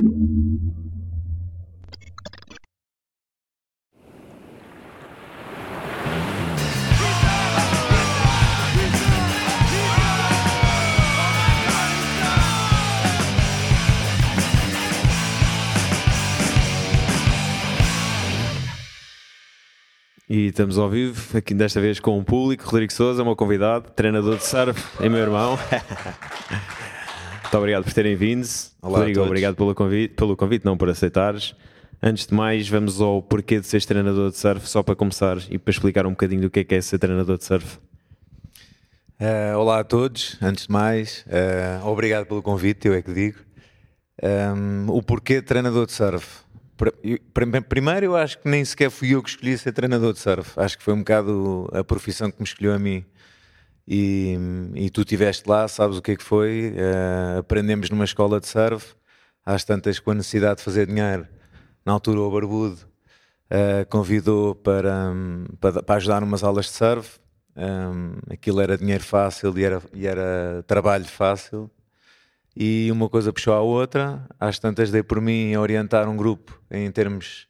E estamos ao vivo, aqui desta vez com o público. Rodrigo Souza, meu convidado, treinador de surf, e meu irmão. Muito obrigado por terem vindo. Olá Rodrigo, obrigado pelo convite, pelo convite, não por aceitares. Antes de mais, vamos ao porquê de seres treinador de surf, só para começar e para explicar um bocadinho do que é, que é ser treinador de surf. Uh, olá a todos, antes de mais, uh, obrigado pelo convite, eu é que digo. Um, o porquê de treinador de surf? Primeiro, eu acho que nem sequer fui eu que escolhi ser treinador de surf. Acho que foi um bocado a profissão que me escolheu a mim. E, e tu estiveste lá, sabes o que é que foi. Uh, aprendemos numa escola de surf. Às tantas, com a necessidade de fazer dinheiro, na altura, o Barbudo uh, convidou para, para, para, ajudar numas aulas de surf. Um, aquilo era dinheiro fácil e era, e era trabalho fácil e uma coisa puxou a outra. Às tantas dei por mim a orientar um grupo em termos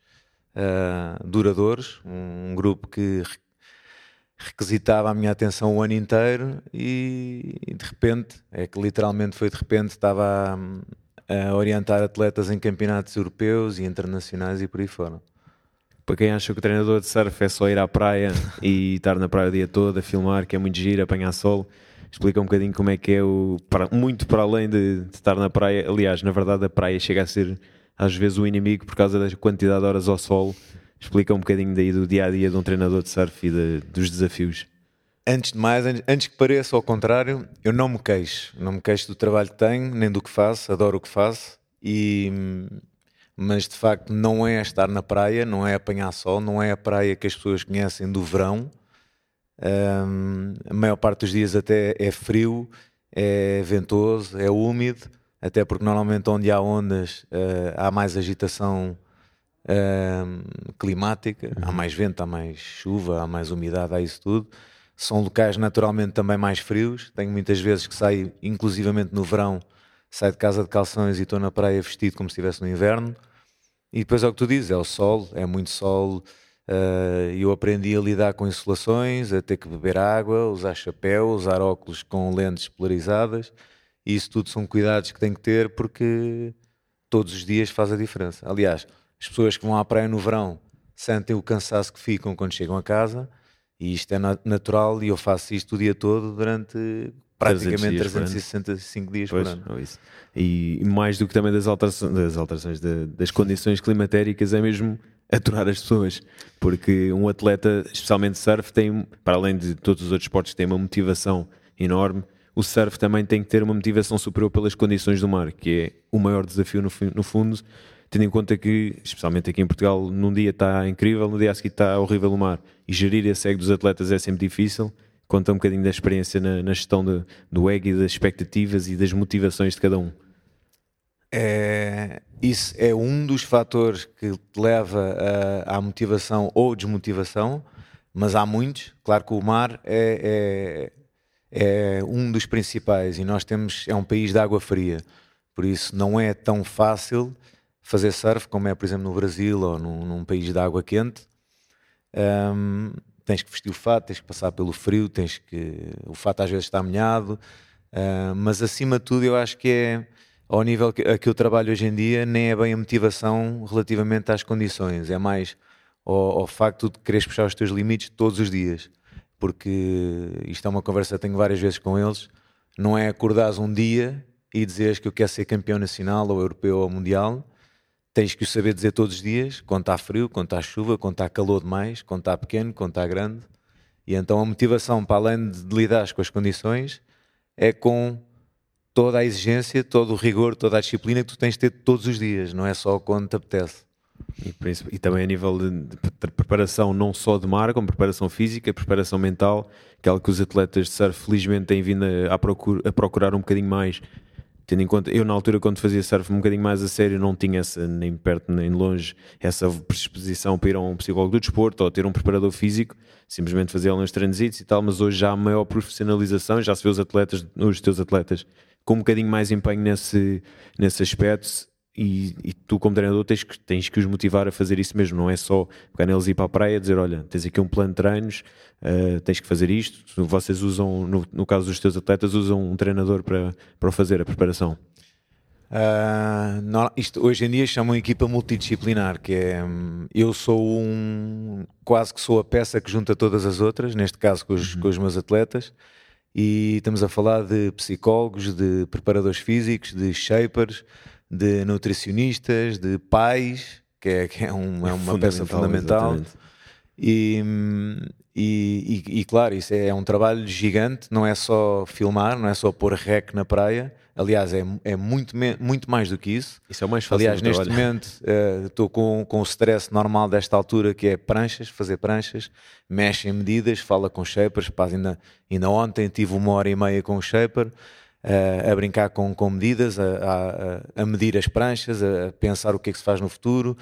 uh, duradouros, um, um, grupo que requisitava a minha atenção o ano inteiro e, e, de repente, é que literalmente foi de repente, estava a, a orientar atletas em campeonatos europeus e internacionais e por aí fora. Para quem acha que o treinador de surf é só ir à praia e estar na praia o dia todo a filmar, que é muito giro, apanhar sol, explica um bocadinho como é que é o. Para, muito para além de, de, estar na praia. Aliás, na verdade, a praia chega a ser às vezes o inimigo por causa da quantidade de horas ao sol. Explica um bocadinho daí do dia a dia de um treinador de surf e de, dos desafios. Antes de mais, antes que pareça ao contrário, eu não me queixo. Não me queixo do trabalho que tenho, nem do que faço, adoro o que faço. E, mas de facto, não é estar na praia, não é apanhar sol, não é a praia que as pessoas conhecem do verão um, a maior parte dos dias até é frio, é ventoso, é úmido, até porque normalmente onde há ondas uh, há mais agitação uh, climática, uhum. há mais vento, há mais chuva, há mais umidade, há isso tudo. São locais naturalmente também mais frios. Tenho muitas vezes que saio, inclusivamente no verão, saio de casa de calções e estou na praia vestido como se estivesse no inverno. E depois é o que tu dizes, é o sol, é muito sol, Uh, eu aprendi a lidar com insolações, a ter que beber água, usar chapéu, usar óculos com lentes polarizadas. E isso tudo são cuidados que tenho que ter porque todos os dias faz a diferença. Aliás, as pessoas que vão à praia no verão sentem o cansaço que ficam quando chegam a casa e isto é natural e eu faço isto o dia todo durante praticamente 365 dias pois, por ano. Isso. E mais do que também das alterações, das, alterações das condições climatéricas, é mesmo aturar as pessoas. Porque um atleta, especialmente surf, tem, para além de todos os outros esportes, tem uma motivação enorme. O surf também tem que ter uma motivação superior pelas condições do mar, que é o maior desafio no, no fundo, tendo em conta que, especialmente aqui em Portugal, num dia está incrível, no dia a seguir está horrível o mar. E gerir esse ego dos atletas é sempre difícil. Conta um bocadinho da experiência na, na gestão de, do ego e das expectativas e das motivações de cada um. É, isso é um dos fatores que te leva a, à motivação ou desmotivação, mas há muitos. Claro que o mar é, é, é, um dos principais e nós temos é um país de água fria, por isso não é tão fácil fazer surf como é, por exemplo, no Brasil ou num, num país de água quente. Um, tens que vestir o fato, tens que passar pelo frio, tens que o fato às vezes está molhado, uh, mas acima de tudo eu acho que é ao nível a que eu trabalho hoje em dia, nem é bem a motivação relativamente às condições, é mais ao, ao facto de quereres puxar os teus limites todos os dias. Porque isto é uma conversa que tenho várias vezes com eles. Não é acordares um dia e dizeres que eu quero ser campeão nacional, ou europeu, ou mundial. Tens que o saber dizer todos os dias, quando está frio, quando está chuva, quando está calor demais, quando está pequeno, quando está grande. E então a motivação, para além de lidar com as condições, é com toda a exigência, todo o rigor, toda a disciplina que tu tens de ter todos os dias, não é só quando te apetece. E, e também a nível de, de, preparação não só de mar, como preparação física, preparação mental, que é algo que os atletas de surf felizmente têm vindo a, a, procura, a procurar um bocadinho mais. Tendo em conta, eu na altura quando fazia surf um bocadinho mais a sério não tinha essa, nem perto nem longe essa predisposição para ir a um psicólogo do desporto ou ter um preparador físico, simplesmente fazia uns treinos e tal, mas hoje já há maior profissionalização, já se vê os atletas, os teus atletas com um bocadinho mais empenho nesse, nesse aspecto e, e, tu, como treinador, tens que, tens que os motivar a fazer isso mesmo. Não é só pegar neles e ir para a praia e dizer: Olha, tens aqui um plano de treinos, uh, tens que fazer isto. Vocês usam, no, no, caso dos teus atletas, usam um treinador para, para fazer a preparação. Uh, não, isto, hoje em dia chamam equipa multidisciplinar, que é eu sou um quase que sou a peça que junta todas as outras, neste caso com os, uhum. com os meus atletas, e estamos a falar de psicólogos, de preparadores físicos, de shapers, de nutricionistas, de pais, que é, que é, um, é uma peça fundamental. E, e, e, e, claro, isso é, é um trabalho gigante, não é só filmar, não é só pôr rec na praia. Aliás, é, é muito, muito mais do que isso. Isso é o mais fácil. Aliás, neste trabalho. momento uh, estou com, com o stress normal desta altura, que é pranchas, fazer pranchas, mexe em medidas, fala com shapers. Pá, ainda, ainda ontem tive uma hora e meia com o shaper a, brincar com, com medidas, a, a, a, medir as pranchas, a pensar o que é que se faz no futuro,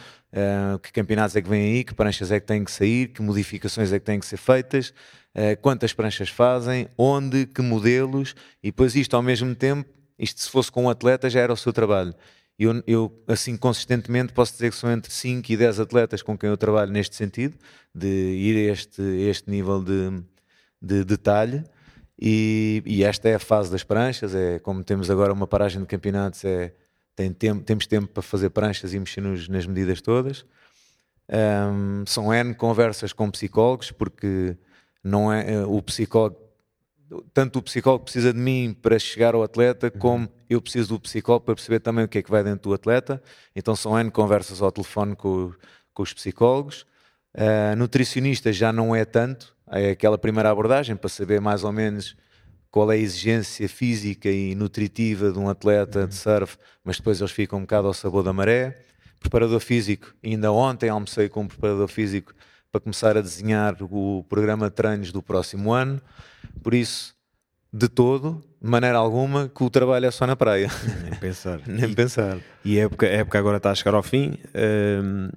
que campeonatos é que vêm aí, que pranchas é que têm que sair, que modificações é que têm que ser feitas, quantas pranchas fazem, onde, que modelos, e depois isto ao mesmo tempo, isto se fosse com um atleta já era o seu trabalho. Eu, eu, assim, consistentemente posso dizer que são entre 5 e 10 atletas com quem eu trabalho neste sentido, de ir a este, este nível de, de detalhe. E, e, esta é a fase das pranchas, é como temos agora uma paragem de campeonatos, é, tem tempo, temos tempo para fazer pranchas e mexer nos, nas medidas todas. Um, são N conversas com psicólogos, porque não é eh, o psicólogo, tanto o psicólogo precisa de mim para chegar ao atleta, uhum. como eu preciso do psicólogo para perceber também o que é que vai dentro do atleta. Então são N conversas ao telefone com, com os psicólogos. Uh, nutricionista já não é tanto, é aquela primeira abordagem para saber mais ou menos qual é a exigência física e nutritiva de um atleta de surf, mas depois eles ficam um bocado ao sabor da maré. Preparador físico, ainda ontem almocei com um preparador físico para começar a desenhar o programa de treinos do próximo ano. Por isso, de todo, de maneira alguma, que o trabalho é só na praia. Nem pensar. Nem e, pensar. E a época, a época agora está a chegar ao fim. Hum,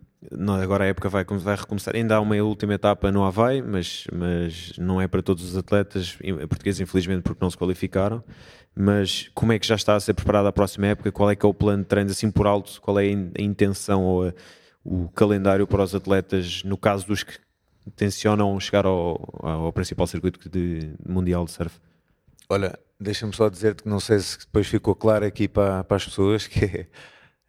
agora a época vai, vai recomeçar. Ainda há uma última etapa no Havaí, mas, mas não é para todos os atletas portugueses, infelizmente, porque não se qualificaram. Mas como é que já está a ser preparada a próxima época? Qual é que é o plano de treinos assim por alto? Qual é a intenção ou a, o calendário para os atletas, no caso dos que tencionam chegar ao, ao principal circuito de, mundial de surf? Olha, deixa-me só dizer-te que não sei se depois ficou claro aqui para, para as pessoas que é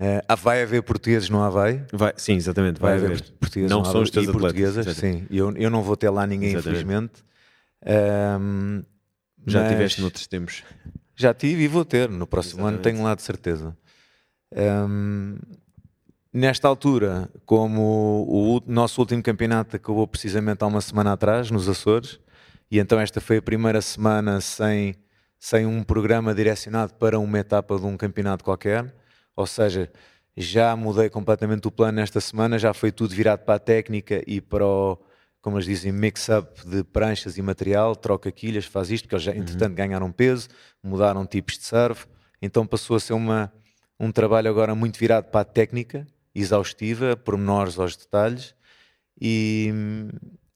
Uh, vai haver portugueses no Havaí? Vai, sim, exatamente. Vai, vai haver, haver portugueses não são os teus e portuguesas, sim. Eu, eu não vou ter lá ninguém, exatamente. infelizmente. Um, já tiveste noutros tempos? Já tive e vou ter. No próximo exatamente. ano tenho lá de certeza. Um, nesta altura, como o, o nosso último campeonato acabou precisamente há uma semana atrás, nos Açores, e então esta foi a primeira semana sem, sem um programa direcionado para uma etapa de um campeonato qualquer ou seja, já mudei completamente o plano nesta semana, já foi tudo virado para a técnica e para o, como eles dizem, mix-up de pranchas e material, troca quilhas, faz isto, porque eles já, uhum. entretanto ganharam peso, mudaram tipos de surf, então passou a ser uma, um trabalho agora muito virado para a técnica, exaustiva, pormenores aos detalhes, e,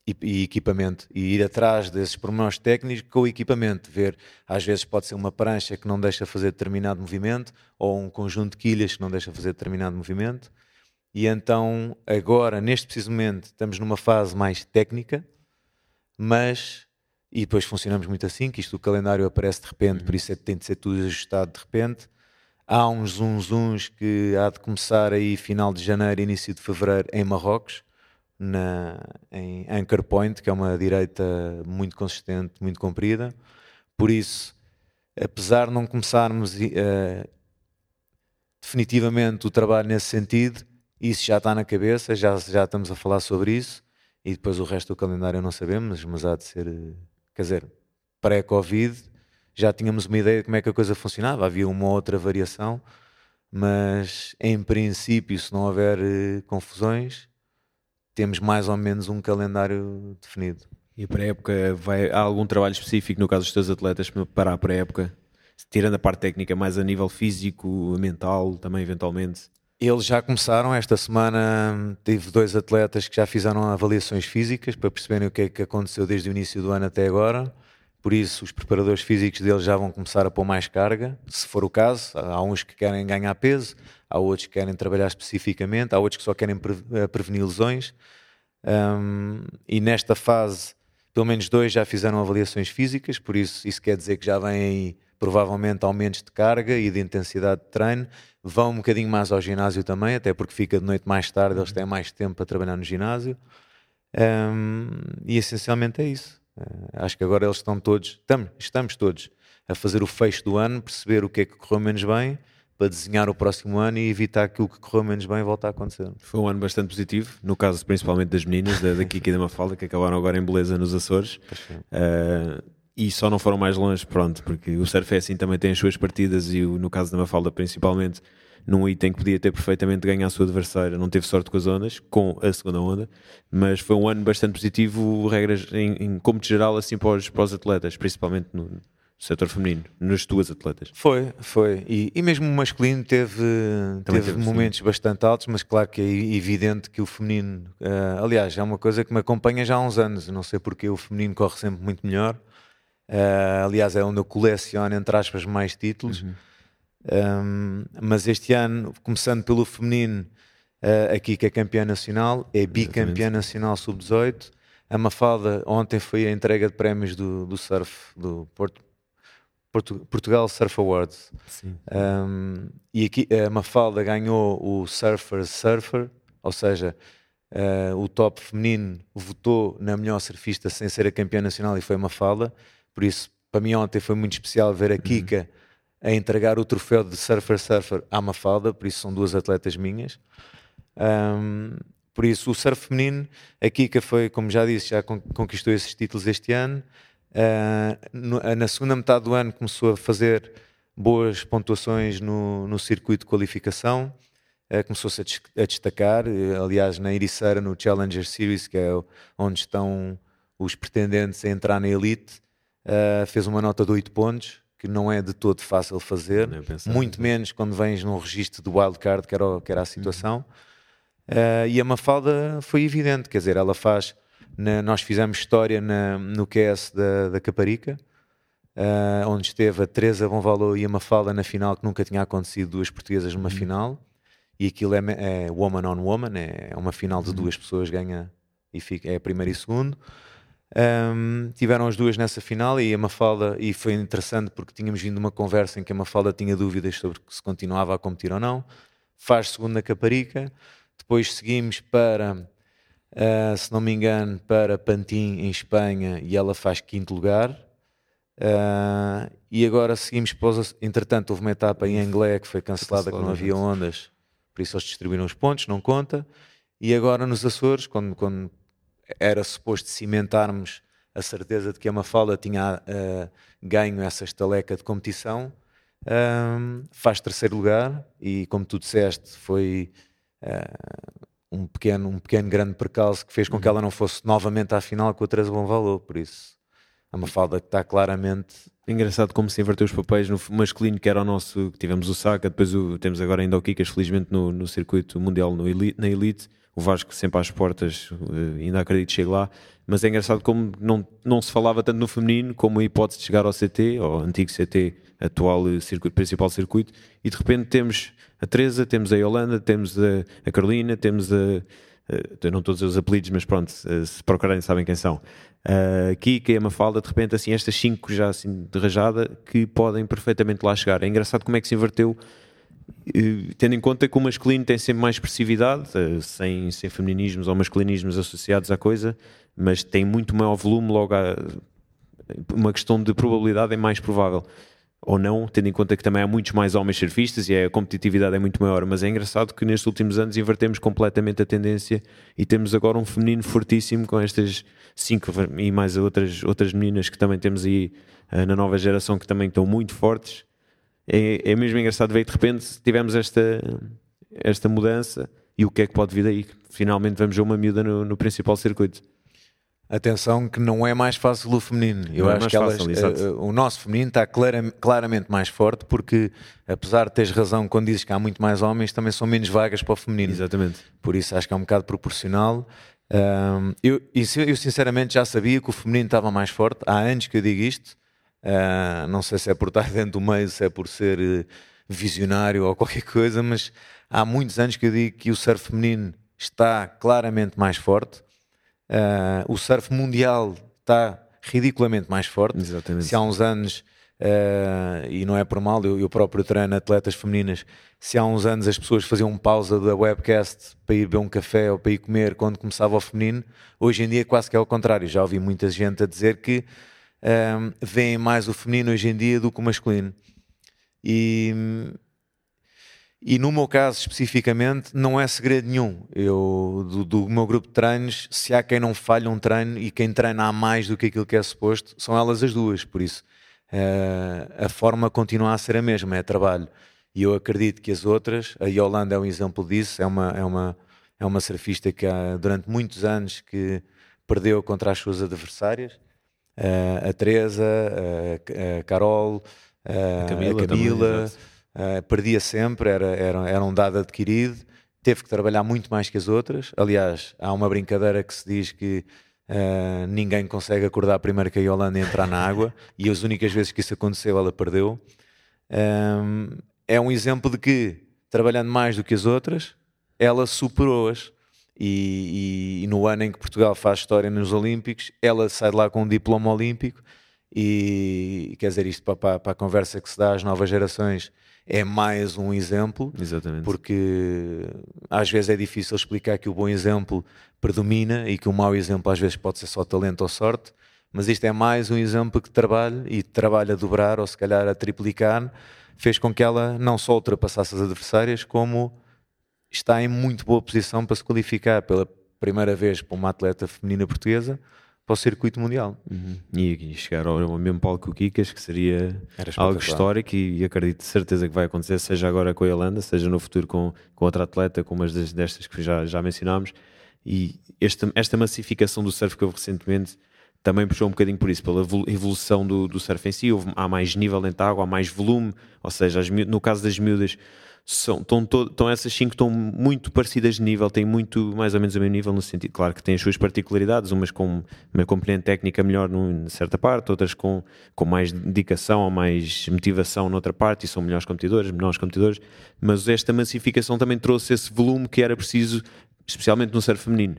e, e, equipamento e ir atrás desses pormenores técnicos com o equipamento, ver às vezes pode ser uma prancha que não deixa fazer determinado movimento ou um conjunto de quilhas que não deixa fazer determinado movimento. E então agora neste preciso momento estamos numa fase mais técnica mas e depois funcionamos muito assim que isto o calendário aparece de repente por isso é que tem de ser tudo ajustado de repente. Há uns zunzuns que há de começar aí final de janeiro início de fevereiro em Marrocos na, em Anchor Point, que é uma direita muito consistente, muito comprida. Por isso, apesar de não começarmos uh, definitivamente o trabalho nesse sentido, isso já está na cabeça, já, já estamos a falar sobre isso. E depois o resto do calendário não sabemos, mas há de ser, quer dizer, pré-Covid já tínhamos uma ideia de como é que a coisa funcionava, havia uma outra variação, mas em princípio, se não houver uh, confusões, temos mais ou menos um calendário definido. E para a época vai, há algum trabalho específico no caso dos teus atletas para a pré-época? Tirando a parte técnica, mais a nível físico, mental, também eventualmente? Eles já começaram esta semana. Tive dois atletas que já fizeram avaliações físicas para perceberem o que é que aconteceu desde o início do ano até agora. Por isso, os preparadores físicos deles já vão começar a pôr mais carga, se for o caso. Há uns que querem ganhar peso, há outros que querem trabalhar especificamente, há outros que só querem eh, prevenir lesões. Um, e nesta fase, pelo menos dois já fizeram avaliações físicas, por isso isso quer dizer que já vêm provavelmente aumentos de carga e de intensidade de treino. Vão um bocadinho mais ao ginásio também, até porque fica de noite mais tarde, eles têm mais tempo para trabalhar no ginásio. Um, e essencialmente é isso. Uh, acho que agora eles estão todos, estamos, estamos todos a fazer o fecho do ano, perceber o que é que correu menos bem para desenhar o próximo ano e evitar que o que correu menos bem volte a acontecer. Foi um ano bastante positivo, no caso principalmente das meninas, da, da Kiki e da Mafalda, que acabaram agora em beleza nos Açores. Uh, e só não foram mais longe, pronto, porque o surf é assim também tem as suas partidas e no caso da Mafalda principalmente, num item que podia ter perfeitamente ganho a sua adversária, não teve sorte com as ondas, com a segunda onda, mas foi um ano bastante positivo, regras em, em como de geral assim para os, para os atletas, principalmente no, setor feminino, nas tuas atletas? Foi, foi. E, e mesmo o masculino teve, teve, teve momentos bastante altos, mas claro que é evidente que o feminino, uh, aliás, é uma coisa que me acompanha já há uns anos, não sei porque o feminino corre sempre muito melhor. Uh, aliás, é onde eu coleciono, entre aspas, mais títulos. Uhum. Um, mas este ano, começando pelo feminino, uh, aqui que é campeã nacional, é bicampeã nacional sub-18. A Mafalda ontem foi a entrega de prémios do, do surf do Porto, Portugal Surf Awards. Um, e aqui a Mafalda ganhou o Surfer Surfer, ou seja, uh, o top feminino votou na melhor surfista sem ser a campeã nacional e foi a Mafalda. Por isso, para mim ontem foi muito especial ver a uhum. Kika uhum. a entregar o troféu de Surfer Surfer à Mafalda, por isso são duas atletas minhas. Um, por isso, o surf feminino, a Kika foi, como já disse, já conquistou esses títulos este ano. Uh, na segunda metade do ano começou a fazer boas pontuações no, no circuito de qualificação, uh, começou-se a, a, destacar, aliás na Ericeira, no Challenger Series, que é onde estão os pretendentes a entrar na elite, uh, fez uma nota de 8 pontos, que não é de todo fácil fazer, muito menos quando vens num registro de wildcard, que era, que era a uhum. situação. Uhum. e a Mafalda foi evidente, quer dizer, ela faz na, nós fizemos história na, no QS da, da Caparica, uh, onde esteve a Teresa Bonvalor e a Mafalda na final, que nunca tinha acontecido duas portuguesas numa uhum. final. E aquilo é, é, woman on woman, é uma final de uhum. duas pessoas, ganha e fica, é primeiro e segundo. Um, tiveram as duas nessa final e a Mafalda, e foi interessante porque tínhamos vindo uma conversa em que a Mafalda tinha dúvidas sobre se continuava a competir ou não. Faz segundo na Caparica, depois seguimos para uh, se não me engano, para Pantin, em Espanha, e ela faz quinto lugar. Uh, e agora seguimos para Entretanto, houve uma etapa em Anglé que foi cancelada, que não havia ondas, por isso eles distribuíram os pontos, não conta. E agora nos Açores, quando, quando era suposto cimentarmos a certeza de que a Mafalda tinha uh, ganho essa estaleca de competição, faz terceiro lugar e, como tu disseste, foi uh, um pequeno, um pequeno grande percalço que fez com que uhum. ela não fosse novamente à final com a Teresa Bom Valor, por isso é uma falda que está claramente Engraçado como se inverteu os papéis no masculino, que era o nosso, tivemos o Saca, depois o, temos agora ainda o Kikas, felizmente no, no circuito mundial no elite, na Elite, o Vasco sempre às portas, eh, ainda acredito que chegue lá, mas é engraçado como não, não se falava tanto no feminino como a hipótese de chegar ao CT, ao antigo CT, atual eh, circuito, principal circuito, e de repente temos a Teresa, temos a Yolanda, temos a, a Carolina, temos a, a, não todos os apelidos, mas pronto, se procurarem sabem quem são. A Kika e a Mafalda, de repente, assim, estas cinco já assim de rajada que podem perfeitamente lá chegar. É engraçado como é que se inverteu, eh, tendo em conta que o masculino tem sempre mais expressividade, eh, sem, sem feminismos ou masculinismos associados à coisa, mas tem muito maior volume, logo a, uma questão de probabilidade é mais provável ou não, tendo em conta que também há muitos mais homens surfistas e a competitividade é muito maior, mas é engraçado que nestes últimos anos invertemos completamente a tendência e temos agora um feminino fortíssimo com estas cinco e mais outras, outras meninas que também temos aí uh, na nova geração que também estão muito fortes. É, é mesmo engraçado ver que de repente tivemos esta, esta mudança e o que é que pode vir daí. Finalmente vamos ver uma miúda no, no principal circuito. Atenção que não é mais fácil o feminino. Eu não é acho é que elas, uh, o nosso feminino está clara, claramente mais forte porque, apesar de teres razão quando dizes que há muito mais homens, também são menos vagas para o feminino. Exatamente. Por isso acho que é um bocado proporcional. Um, eu, eu, sinceramente já sabia que o feminino estava mais forte. Há anos que eu digo isto. Uh, não sei se é por estar dentro do meio, se é por ser visionário ou qualquer coisa, mas há muitos anos que eu digo que o surf feminino está claramente mais forte. Uh, o surf mundial está ridiculamente mais forte. Exatamente. Se há uns anos, uh, e não é por mal, eu, eu próprio treino atletas femininas, se há uns anos as pessoas faziam pausa da webcast para ir beber um café ou para ir comer quando começava o feminino, hoje em dia quase que é o contrário. Já ouvi muita gente a dizer que um, veem mais o feminino hoje em dia do que o masculino. E, e no meu caso especificamente, não é segredo nenhum. Eu, do, do, meu grupo de treinos, se há quem não falha um treino e quem treina há mais do que aquilo que é suposto, são elas as duas. Por isso, uh, a forma continua a ser a mesma, é trabalho. E eu acredito que as outras, a Yolanda é um exemplo disso, é uma, é uma, é uma surfista que há, durante muitos anos que perdeu contra as suas adversárias a Teresa, a, Carol, a Camila, a Camila também, perdia sempre, era, era, era um dado adquirido, teve que trabalhar muito mais que as outras. Aliás, há uma brincadeira que se diz que Uh, ninguém consegue acordar primeiro que a Yolanda entrar na água e as únicas vezes que isso aconteceu ela perdeu. Um, é um exemplo de que, trabalhando mais do que as outras, ela superou-as. E, e, e, no ano em que Portugal faz história nos Olímpicos, ela sai de lá com um diploma olímpico. E quer dizer, isto para, para, para a conversa que se dá às novas gerações é mais um exemplo, Exatamente. porque às vezes é difícil explicar que o bom exemplo predomina e que o mau exemplo às vezes pode ser só talento ou sorte, mas isto é mais um exemplo que trabalha e trabalha a dobrar ou se calhar a triplicar, fez com que ela não só ultrapassasse as adversárias, como está em muito boa posição para se qualificar pela primeira vez para uma atleta feminina portuguesa para o circuito mundial. Uhum. E chegar ao mesmo palco que o Kikas, que seria algo histórico e, e, acredito de certeza que vai acontecer, seja agora com a Yolanda, seja no futuro com, com outra atleta, como as destas que já, já mencionámos. E esta, esta massificação do surf que houve recentemente também puxou um bocadinho por isso, pela evolução do, do surf em si. Houve, há mais nível dentro da água, há mais volume, ou seja, as, no caso das miúdas são, estão, estão essas cinco estão muito parecidas de nível, têm muito mais ou menos o mesmo nível no sentido, claro que têm as suas particularidades, umas com uma componente técnica melhor numa certa parte, outras com, com mais dedicação ou mais motivação noutra parte e são melhores competidores, menores competidores, mas esta massificação também trouxe esse volume que era preciso especialmente no surf feminino.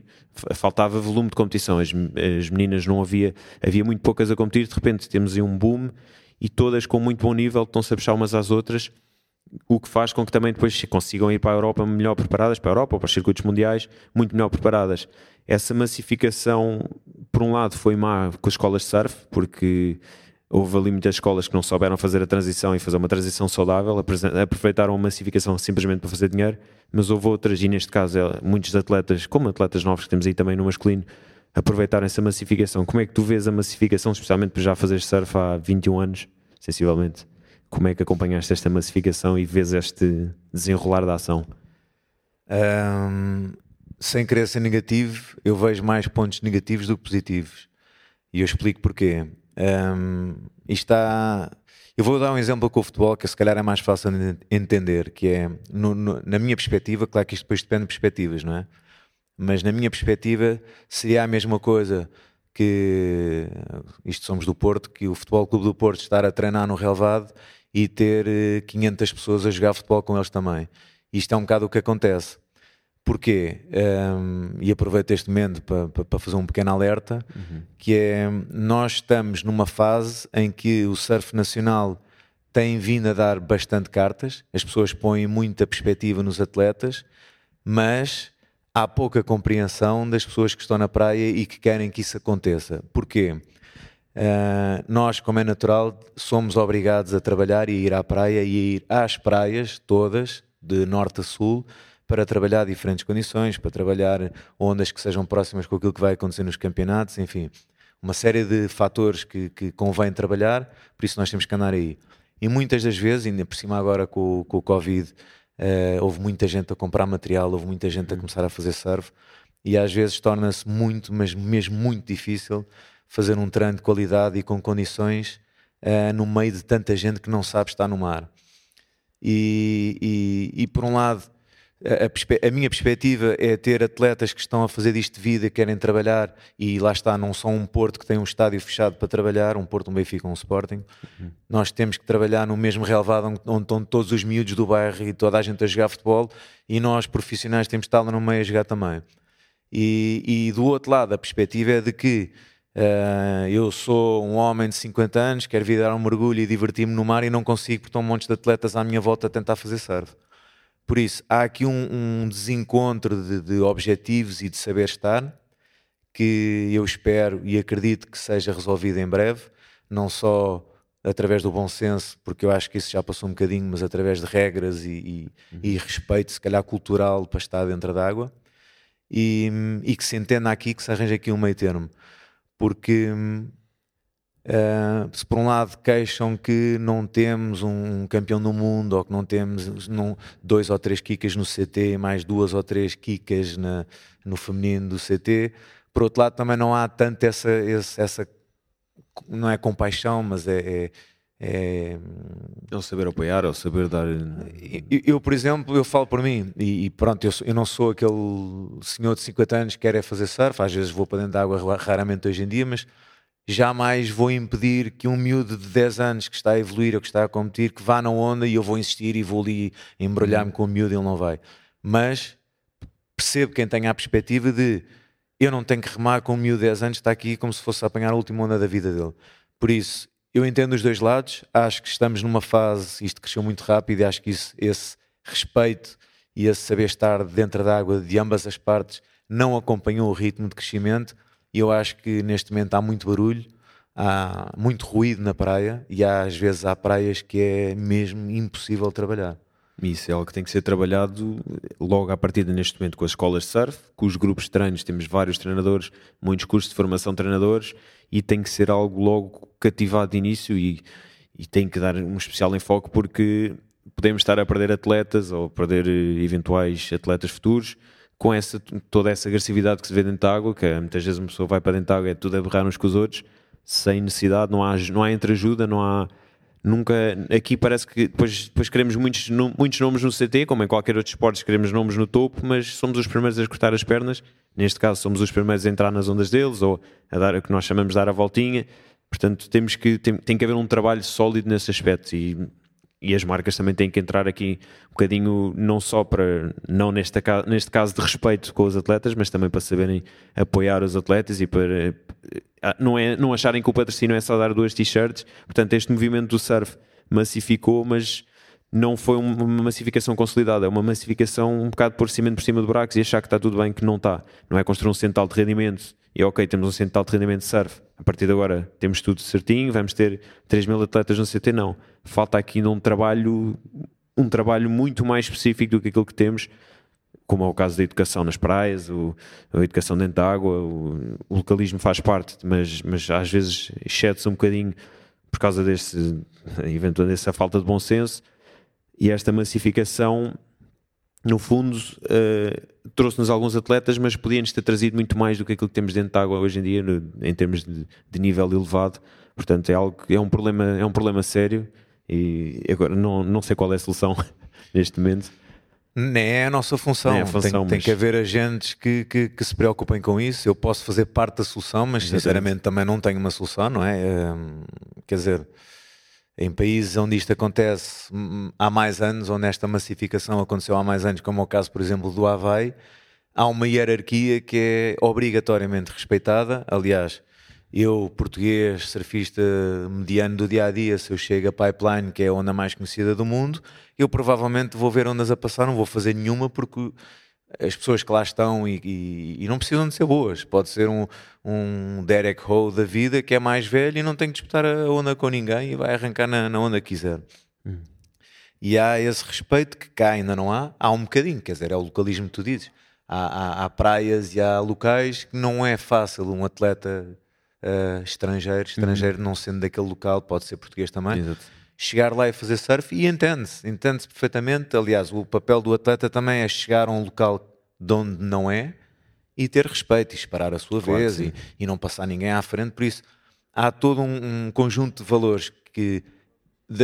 Faltava volume de competição, as, as meninas não havia, havia muito poucas a competir, de repente temos aí um boom e todas com muito bom nível estão-se a puxar umas às outras o que faz com que também depois consigam ir para a Europa melhor preparadas, para a Europa ou para os circuitos mundiais, muito melhor preparadas. Essa massificação, por um lado, foi má com as escolas de surf, porque houve ali muitas escolas que não souberam fazer a transição e fazer uma transição saudável, aproveitaram a massificação simplesmente para fazer dinheiro, mas houve outras, e neste caso é, muitos atletas, como atletas novos que temos aí também no masculino, aproveitaram essa massificação. Como é que tu vês a massificação, especialmente por já fazer surf há 21 anos, sensivelmente? Como é que acompanhaste esta massificação e vês este desenrolar da ação? Um, sem querer ser negativo, eu vejo mais pontos negativos do que positivos. E eu explico porquê. Um, está. Eu vou dar um exemplo com o futebol que se calhar é mais fácil de entender, que é, no, no, na minha perspectiva, claro que isto depois depende de perspectivas, não é? Mas na minha perspectiva seria a mesma coisa que, isto somos do Porto, que o Futebol Clube do Porto estar a treinar no relevado e ter 500 eh, pessoas a jogar futebol com eles também. Isto é um bocado o que acontece. Porquê? Um, e aproveito este momento para, para, para fazer um pequeno alerta, uhum. que é, nós estamos numa fase em que o surf nacional tem vindo a dar bastante cartas, as pessoas põem muita perspectiva nos atletas, mas há pouca compreensão das pessoas que estão na praia e que querem que isso aconteça. Porquê? Uh, nós, como é natural, somos obrigados a trabalhar e a ir à praia e ir às praias todas, de norte a sul, para trabalhar diferentes condições, para trabalhar ondas que sejam próximas com aquilo que vai acontecer nos campeonatos, enfim, uma série de fatores que, que convém trabalhar, por isso nós temos que andar aí. E muitas das vezes, ainda por cima agora com, com o Covid, uh, houve muita gente a comprar material, houve muita gente a começar a fazer surf, e às vezes torna-se muito, mas mesmo muito difícil fazer um treino de qualidade e com condições uh, no meio de tanta gente que não sabe estar no mar. E, e, e por um lado, a, a, minha perspectiva é ter atletas que estão a fazer disto de vida, querem trabalhar e lá está, não só um Porto que tem um estádio fechado para trabalhar, um Porto, um Benfica, um Sporting. Uhum. Nós temos que trabalhar no mesmo relevado onde, onde estão todos os miúdos do bairro e toda a gente a jogar futebol e nós profissionais temos de estar lá no meio a jogar também. E, e do outro lado, a perspectiva é de que uh, eu sou um homem de 50 anos, quero vir dar um mergulho e divertir-me no mar e não consigo porque estão um monte de atletas à minha volta a tentar fazer surf. Por isso, há aqui um, um desencontro de, de, objetivos e de saber estar que eu espero e acredito que seja resolvido em breve, não só através do bom senso, porque eu acho que isso já passou um bocadinho, mas através de regras e, e, uhum. e respeito, se calhar cultural, para estar dentro da água, e, e, que se entenda aqui, que se arranje aqui um meio termo, porque Uh, se por um lado queixam que não temos um campeão do mundo ou que não temos dois ou três kikas no CT, mais duas ou três kikas na, no feminino do CT, por outro lado também não há tanto essa, essa não é compaixão, mas é, é é, é o saber apoiar, é o saber dar. Eu, eu, por exemplo, eu falo por mim, e, e pronto, eu, eu, não sou aquele senhor de 50 anos que quer é fazer surf, às vezes vou para dentro da água raramente hoje em dia, mas jamais vou impedir que um miúdo de 10 anos que está a evoluir ou que está a competir, que vá na onda e eu vou insistir e vou ali embrulhar-me com o miúdo e ele não vai. Mas percebo quem tem a perspectiva de eu não tenho que remar com um miúdo de 10 anos, está aqui como se fosse a apanhar a última onda da vida dele. Por isso, eu entendo os dois lados, acho que estamos numa fase, isto cresceu muito rápido e acho que isso, esse respeito e esse saber estar dentro da água de ambas as partes não acompanhou o ritmo de crescimento e eu acho que neste momento há muito barulho, há muito ruído na praia e há, às vezes há praias que é mesmo impossível trabalhar. Isso é algo que tem que ser trabalhado logo à partida neste momento com as escolas de surf, com os grupos de treinos, temos vários treinadores, muitos cursos de formação de treinadores e tem que ser algo logo cativado de início e, e tem que dar um especial enfoque porque podemos estar a perder atletas ou perder eh, eventuais atletas futuros com essa, toda essa agressividade que se vê dentro da água, que é, muitas vezes uma pessoa vai para dentro da água é tudo a berrar uns com os outros, sem necessidade, não há, não há entreajuda, não há. Nunca. Aqui parece que depois, depois queremos muitos, muitos nomes no CT, como em qualquer outro esporte, queremos nomes no topo, mas somos os primeiros a cortar as pernas. Neste caso, somos os primeiros a entrar nas ondas deles ou a dar o que nós chamamos de dar a voltinha. Portanto, temos que, tem, tem que haver um trabalho sólido nesse aspecto e e as marcas também têm que entrar aqui um bocadinho, não só para, não neste, neste caso de respeito com os atletas, mas também para saberem apoiar os atletas e para ah, não, é, não acharem que o patrocínio é só dar duas t-shirts. Portanto, este movimento do surf massificou, mas não foi uma massificação consolidada, é uma massificação um bocado por cima por cima do buracos e achar que está tudo bem que não está. Não é construir um centro de rendimento e ok, temos um centro de rendimento de surf, a partir de agora temos tudo certinho, vamos ter 3 mil atletas no CT, não. Falta aqui um trabalho, um trabalho muito mais específico do que aquilo que temos, como é o caso da educação nas praias, o, a educação dentro da água, o, o localismo faz parte, mas, mas às vezes excede-se um bocadinho por causa desse, eventualmente, dessa falta de bom senso e esta massificação, no fundo, uh, trouxe-nos alguns atletas, mas podia-nos ter trazido muito mais do que aquilo que temos dentro da água hoje em dia, no, em termos de, de, nível elevado. Portanto, é algo é um problema, é um problema sério e agora não, não sei qual é a solução neste momento. Nem é a nossa função. É a função tem, mas... tem, que haver agentes que, que, que, se preocupem com isso. Eu posso fazer parte da solução, mas Exatamente. sinceramente também não tenho uma solução, não é? é quer dizer, em países onde isto acontece há mais anos, onde esta massificação aconteceu há mais anos, como é o caso, por exemplo, do Havaí, há uma hierarquia que é obrigatoriamente respeitada. Aliás, eu, português, surfista mediano do dia a dia, se eu chego a Pipeline, que é a onda mais conhecida do mundo, eu provavelmente vou ver ondas a passar, não vou fazer nenhuma porque as pessoas que lá estão e, e, e, não precisam de ser boas. Pode ser um, um Derek Howe da vida que é mais velho e não tem que disputar a onda com ninguém e vai arrancar na, na onda que quiser. Hum. E há esse respeito que cá ainda não há. Há um bocadinho, quer dizer, é o localismo que tu dizes. Há, há, há praias e há locais que não é fácil um atleta uh, estrangeiro, estrangeiro uhum. não sendo daquele local, pode ser português também. Exato chegar lá e fazer surf e entende-se, entende-se perfeitamente. Aliás, o papel do atleta também é chegar a um local de onde não é e ter respeito e esperar a sua claro vez e, e, não passar ninguém à frente. Por isso, há todo um, um conjunto de valores que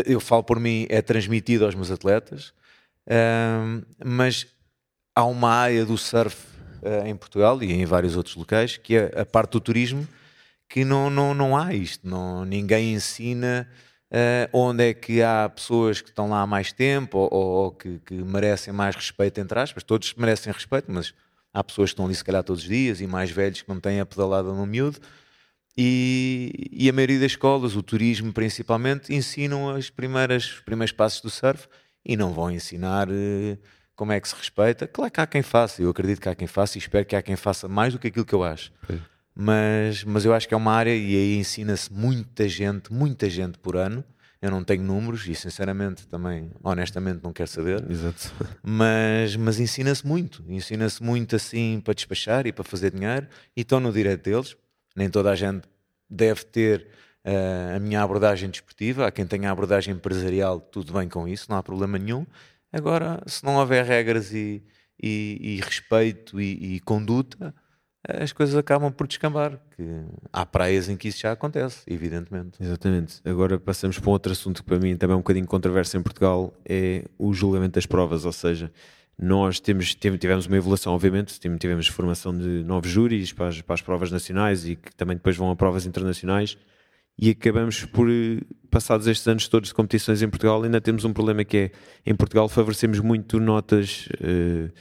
eu falo por mim é transmitido aos meus atletas, mas há uma área do surf uh, em Portugal e em vários outros locais que é a parte do turismo que não, não, não há isto, não, ninguém ensina onde é que há pessoas que estão lá há mais tempo ou, ou que, que, merecem mais respeito, entre aspas, todos merecem respeito, mas há pessoas que estão ali se calhar todos os dias e mais velhos que não têm a pedalada no miúdo e, e, a maioria das escolas, o turismo principalmente, ensinam as primeiras, os primeiros passos do surf e não vão ensinar uh, como é que se respeita. Claro que há quem faça, eu acredito que há quem faça e espero que há quem faça mais do que aquilo que eu acho. Mas, mas eu acho que é uma área e aí ensina-se muita gente, muita gente por ano. Eu não tenho números e sinceramente também, honestamente, não quero saber. Exato. Mas, mas ensina-se muito, ensina-se muito assim para despachar e para fazer dinheiro e estão no direito deles nem toda a gente deve ter uh, a minha abordagem desportiva. Há quem tenha a abordagem empresarial, tudo bem com isso, não há problema nenhum. Agora, se não houver regras e, e, e respeito e, e, conduta, as coisas acabam por descambar. Que há praias em que isso já acontece, evidentemente. Exatamente. Agora passamos para um outro assunto que para mim também é um bocadinho controverso em Portugal, é o julgamento das provas, ou seja, nós temos, tivemos uma evolução, obviamente, tivemos formação de novos júris para as, para as provas nacionais e que também depois vão a provas internacionais e acabamos por, passados estes anos todos de competições em Portugal, ainda temos um problema que é, em Portugal favorecemos muito notas, uh,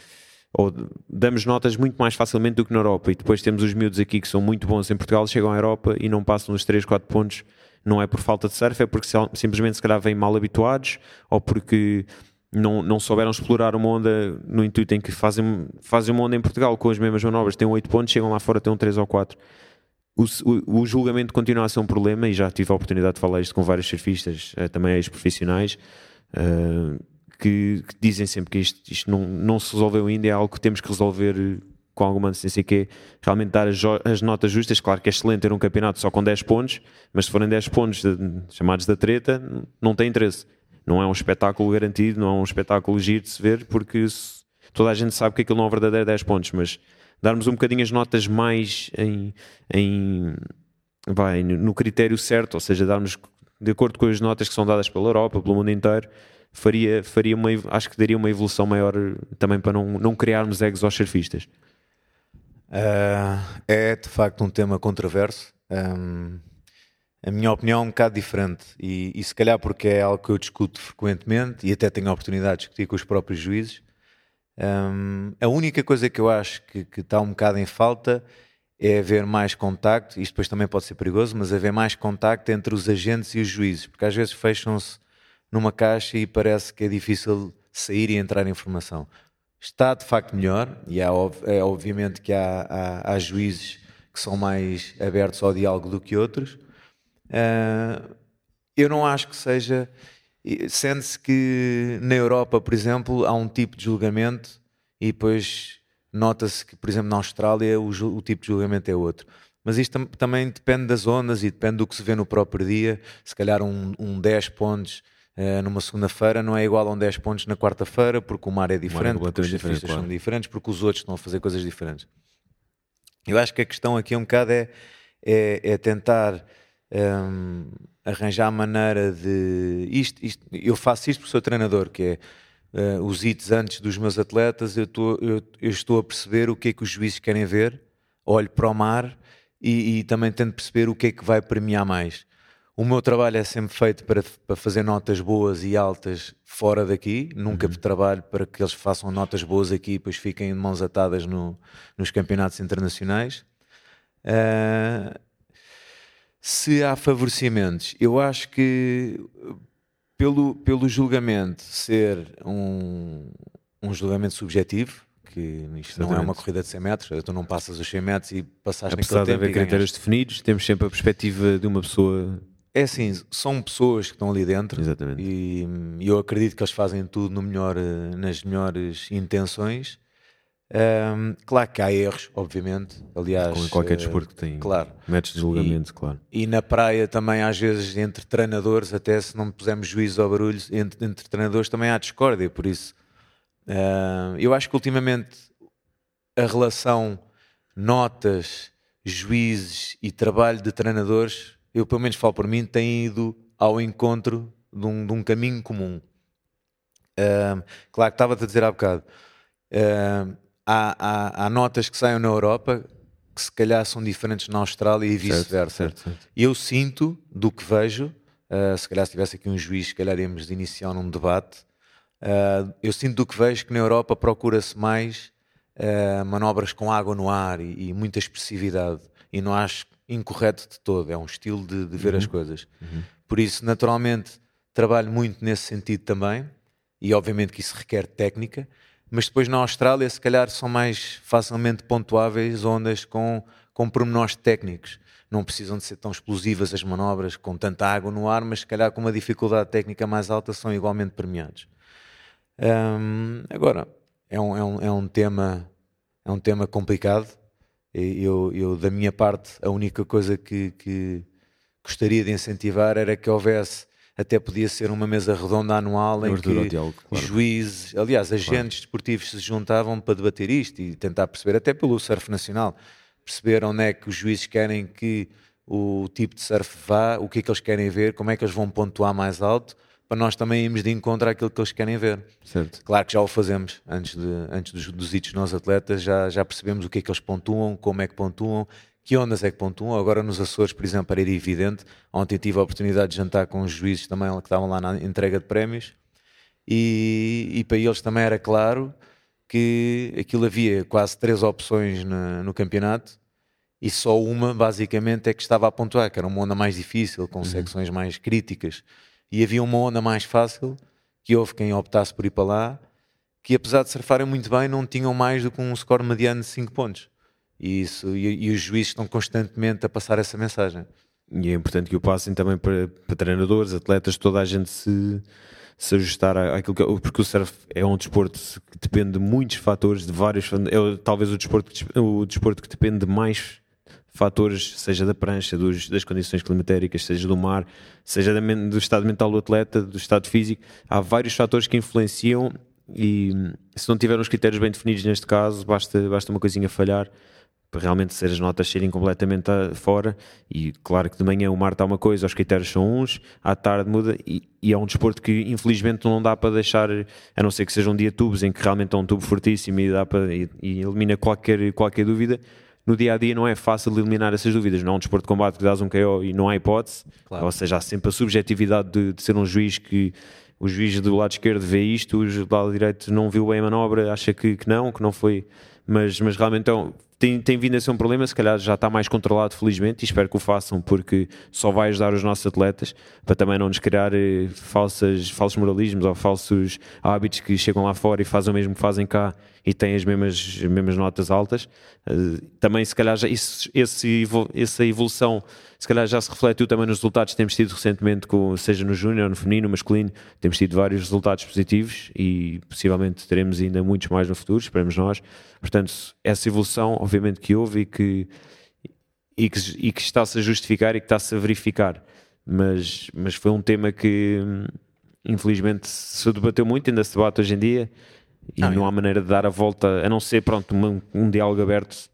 ou damos notas muito mais facilmente do que na Europa, e depois temos os miúdos aqui que são muito bons em Portugal, chegam à Europa e não passam os 3, 4 pontos, não é por falta de surf, é porque simplesmente se calhar vêm mal habituados, ou porque não, não souberam explorar uma onda no intuito em que fazem, fazem uma onda em Portugal com as mesmas manobras, têm 8 pontos, chegam lá fora, têm um 3 ou 4. O, o, o, julgamento continua a ser um problema e já tive a oportunidade de falar isto com vários surfistas, eh, também ex-profissionais, uh, que, que, dizem sempre que isto, isto não, não se resolveu ainda, é algo que temos que resolver com alguma antecedência, que é realmente dar as, as, notas justas. Claro que é excelente ter um campeonato só com 10 pontos, mas se forem 10 pontos de, chamados da treta, não tem interesse não é um espetáculo garantido, não é um espetáculo giro de se ver, porque toda a gente sabe que aquilo não é verdadeiro 10 pontos, mas darmos um bocadinho as notas mais em, em vai, no critério certo, ou seja, darmos de acordo com as notas que são dadas pela Europa, pelo mundo inteiro, faria, faria uma, acho que daria uma evolução maior também para não, não criarmos egos aos surfistas. Uh, é de facto um tema controverso. Um a minha opinião é um bocado diferente e, e, se calhar porque é algo que eu discuto frequentemente e até tenho a oportunidade de discutir com os próprios juízes. Um, a única coisa que eu acho que, que, está um bocado em falta é haver mais contacto, isto depois também pode ser perigoso, mas haver mais contacto entre os agentes e os juízes, porque às vezes fecham-se numa caixa e parece que é difícil sair e entrar informação. Está de facto melhor e há, é obviamente que há, há, há juízes que são mais abertos ao diálogo do que outros, Uh, eu não acho que seja. Sente-se que na Europa, por exemplo, há um tipo de julgamento e depois nota-se que, por exemplo, na Austrália o, o, tipo de julgamento é outro. Mas isto tam também depende das zonas e depende do que se vê no próprio dia. Se calhar um, um 10 pontos numa segunda-feira não é igual a um 10 pontos na quarta-feira, porque o mar é diferente, mar é porque os diferente, claro. são diferentes, porque os outros estão a fazer coisas diferentes. Eu acho que a questão aqui um bocado é, é, é tentar um, arranjar maneira de. Isto, isto, eu faço isto porque sou treinador, que é uh, os hits antes dos meus atletas, eu, tô, eu, eu, estou a perceber o que é que os juízes querem ver, olho para o mar e, e, também tento perceber o que é que vai premiar mais. O meu trabalho é sempre feito para, para fazer notas boas e altas fora daqui, nunca uhum. trabalho para que eles façam notas boas aqui e depois fiquem de mãos atadas no, nos campeonatos internacionais. Uh, se há favorecimentos, eu acho que pelo, pelo julgamento ser um, um julgamento subjetivo, que isto Exatamente. não é uma corrida de 100 metros, tu não passas os 100 metros e passaste Apesar naquele de haver critérios definidos, temos sempre a perspectiva de uma pessoa. É assim, são pessoas que estão ali dentro Exatamente. e eu acredito que eles fazem tudo melhor, nas melhores intenções um, claro que há erros, obviamente. Aliás, como em qualquer desporto que tem claro. métodos de julgamento, e, claro. E na praia também, às vezes, entre treinadores, até se não pusermos juízo ao barulho, entre, entre treinadores também há discórdia. Por isso, uh, eu acho que ultimamente a relação notas, juízes e trabalho de treinadores, eu pelo menos falo por mim, tem ido ao encontro de um, de um caminho comum. Uh, claro que estava-te a dizer há bocado Uh, há, há, há, notas que saem na Europa que se calhar são diferentes na Austrália e vice-versa. Eu sinto, do que vejo, uh, se calhar se tivesse aqui um juiz, se calhar íamos iniciar num debate, uh, eu sinto do que vejo que na Europa procura-se mais uh, manobras com água no ar e, e, muita expressividade. E não acho incorreto de todo, é um estilo de, de ver uhum. as coisas. Uhum. Por isso, naturalmente, trabalho muito nesse sentido também, e obviamente que isso requer técnica, mas depois na Austrália, se calhar, são mais facilmente pontuáveis ondas com, com pormenores técnicos. Não precisam de ser tão explosivas as manobras, com tanta água no ar, mas se calhar com uma dificuldade técnica mais alta são igualmente premiados. Agora, é um, é, um, é um tema é um tema complicado. Eu, eu, da minha parte, a única coisa que, que gostaria de incentivar era que houvesse até podia ser uma mesa redonda anual em que diálogo, claro. juízes, aliás, agentes claro. desportivos se juntavam para debater isto e tentar perceber, até pelo surf nacional, perceber onde é que os juízes querem que o tipo de surf vá, o que é que eles querem ver, como é que eles vão pontuar mais alto, para nós também irmos de encontro àquilo que eles querem ver. Certo. Claro que já o fazemos antes, de, antes dos, dos hits nós atletas, já, já percebemos o que é que eles pontuam, como é que pontuam, que ondas é que pontuam? Agora nos Açores, por exemplo, era evidente. Ontem tive a oportunidade de jantar com os juízes também que estavam lá na entrega de prémios e, e para eles também era claro que aquilo havia quase três opções no, no campeonato e só uma basicamente é que estava a pontuar, que era uma onda mais difícil, com uhum. secções mais críticas. E havia uma onda mais fácil que houve quem optasse por ir para lá, que apesar de surfarem muito bem, não tinham mais do que um score mediano de 5 pontos. E, isso, e, e, os juízes estão constantemente a passar essa mensagem. E é importante que o passem também para, para treinadores, atletas, toda a gente se, se ajustar àquilo que porque o surf é um desporto que depende de muitos fatores, de vários é talvez o desporto, o desporto que depende de mais fatores, seja da prancha, dos, das condições climatéricas, seja do mar, seja do estado mental do atleta, do estado físico, há vários fatores que influenciam e se não tiver os critérios bem definidos neste caso, basta, basta uma coisinha falhar para realmente ser as notas serem completamente fora. E claro que de manhã o mar está uma coisa, os critérios são uns, à tarde muda, e, e, é um desporto que infelizmente não dá para deixar, a não ser que seja um dia tubos em que realmente é um tubo fortíssimo e, dá para, e, e elimina qualquer, qualquer dúvida. No dia a dia não é fácil eliminar essas dúvidas. Não é um desporto de combate que dás um KO e não há hipótese, claro. ou seja, há sempre a subjetividade de, de ser um juiz que o juiz do lado esquerdo vê isto, o juiz do lado direito não viu bem a manobra, acha que, que não, que não foi, mas, mas realmente então, tem, tem vindo a ser um problema, se calhar já está mais controlado, felizmente, e espero que o façam, porque só vai ajudar os nossos atletas para também não nos criar eh, falsas, falsos moralismos ou falsos hábitos que chegam lá fora e fazem o mesmo que fazem cá e têm as mesmas, as mesmas notas altas. Uh, também, se calhar, já, isso, esse, essa evolução, se calhar já se refletiu também nos resultados que temos tido recentemente, com, seja no júnior, no feminino, no masculino, temos tido vários resultados positivos e possivelmente teremos ainda muitos mais no futuro, esperemos nós. Portanto, essa evolução, obviamente que houve e que, e que, e que está-se a justificar e que está-se a verificar. Mas, mas foi um tema que infelizmente se debateu muito, ainda se debate hoje em dia e não, não há maneira de dar a volta, a não ser pronto, um, um diálogo aberto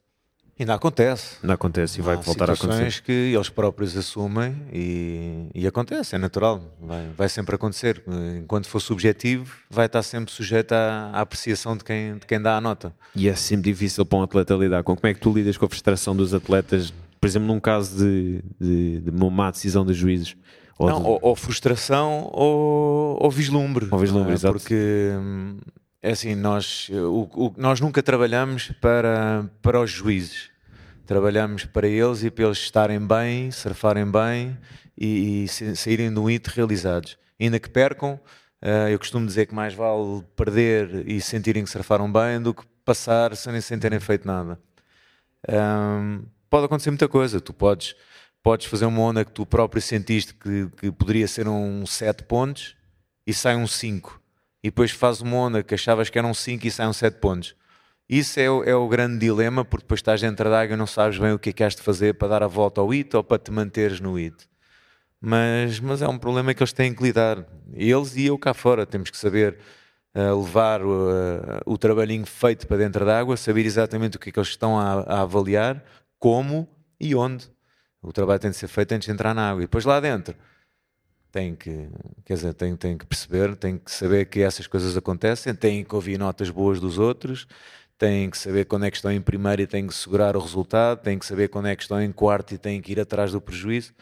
Ainda acontece. Ainda acontece e vai voltar a acontecer. que eles próprios assumem e, e acontece, é natural, vai, vai, sempre acontecer. Enquanto for subjetivo, vai estar sempre sujeito à, à, apreciação de quem, de quem dá a nota. E é sempre difícil para um atleta lidar com. Como é que tu lidas com a frustração dos atletas, por exemplo, num caso de, de, de uma má decisão dos juízes? Ou, Não, de... ou, ou frustração ou, ou vislumbre. Ou vislumbre, é? exato. Porque hum, é assim, nós, o, o, nós nunca trabalhamos para, para os juízes. Trabalhamos para eles e para eles estarem bem, surfarem bem e, e saírem do hito realizados. Ainda que percam, uh, eu costumo dizer que mais vale perder e sentirem que surfaram bem do que passar sem, sem terem feito nada. Um, pode acontecer muita coisa. Tu podes, podes fazer uma onda que tu próprio sentiste que, que poderia ser um 7 pontos e sai um 5 e depois faz uma onda que achavas que eram 5 e saem 7 pontos. Isso é o, é o, grande dilema, porque depois estás dentro da água e não sabes bem o que é que has de fazer para dar a volta ao IT ou para te manteres no IT. Mas, mas é um problema que eles têm que lidar. Eles e eu cá fora temos que saber uh, levar o, uh, o trabalhinho feito para dentro da água, saber exatamente o que é que eles estão a, a avaliar, como e onde. O trabalho tem de ser feito antes de entrar na água. E depois lá dentro tem que, quer dizer, tem, tem que perceber, tem que saber que essas coisas acontecem, tem que ouvir notas boas dos outros, tem que saber quando é que estão em primeiro e tem que segurar o resultado, tem que saber quando é que estão em quarto e tem que ir atrás do prejuízo.